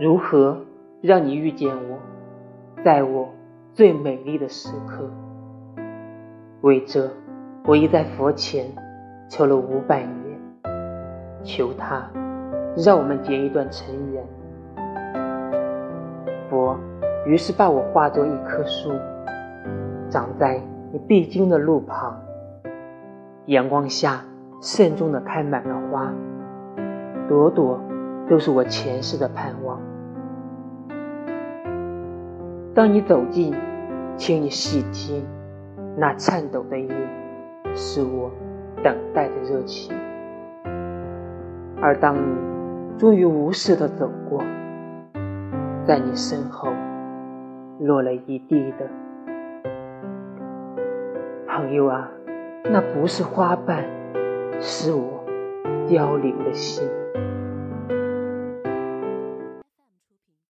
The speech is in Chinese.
如何让你遇见我，在我最美丽的时刻？为这，我已在佛前求了五百年，求他让我们结一段尘缘。佛于是把我化作一棵树，长在你必经的路旁，阳光下慎重的开满了花，朵朵都是我前世的盼望。当你走近，请你细听，那颤抖的音，是我等待的热情。而当你终于无视的走过，在你身后落了一地的朋友啊，那不是花瓣，是我凋零的心。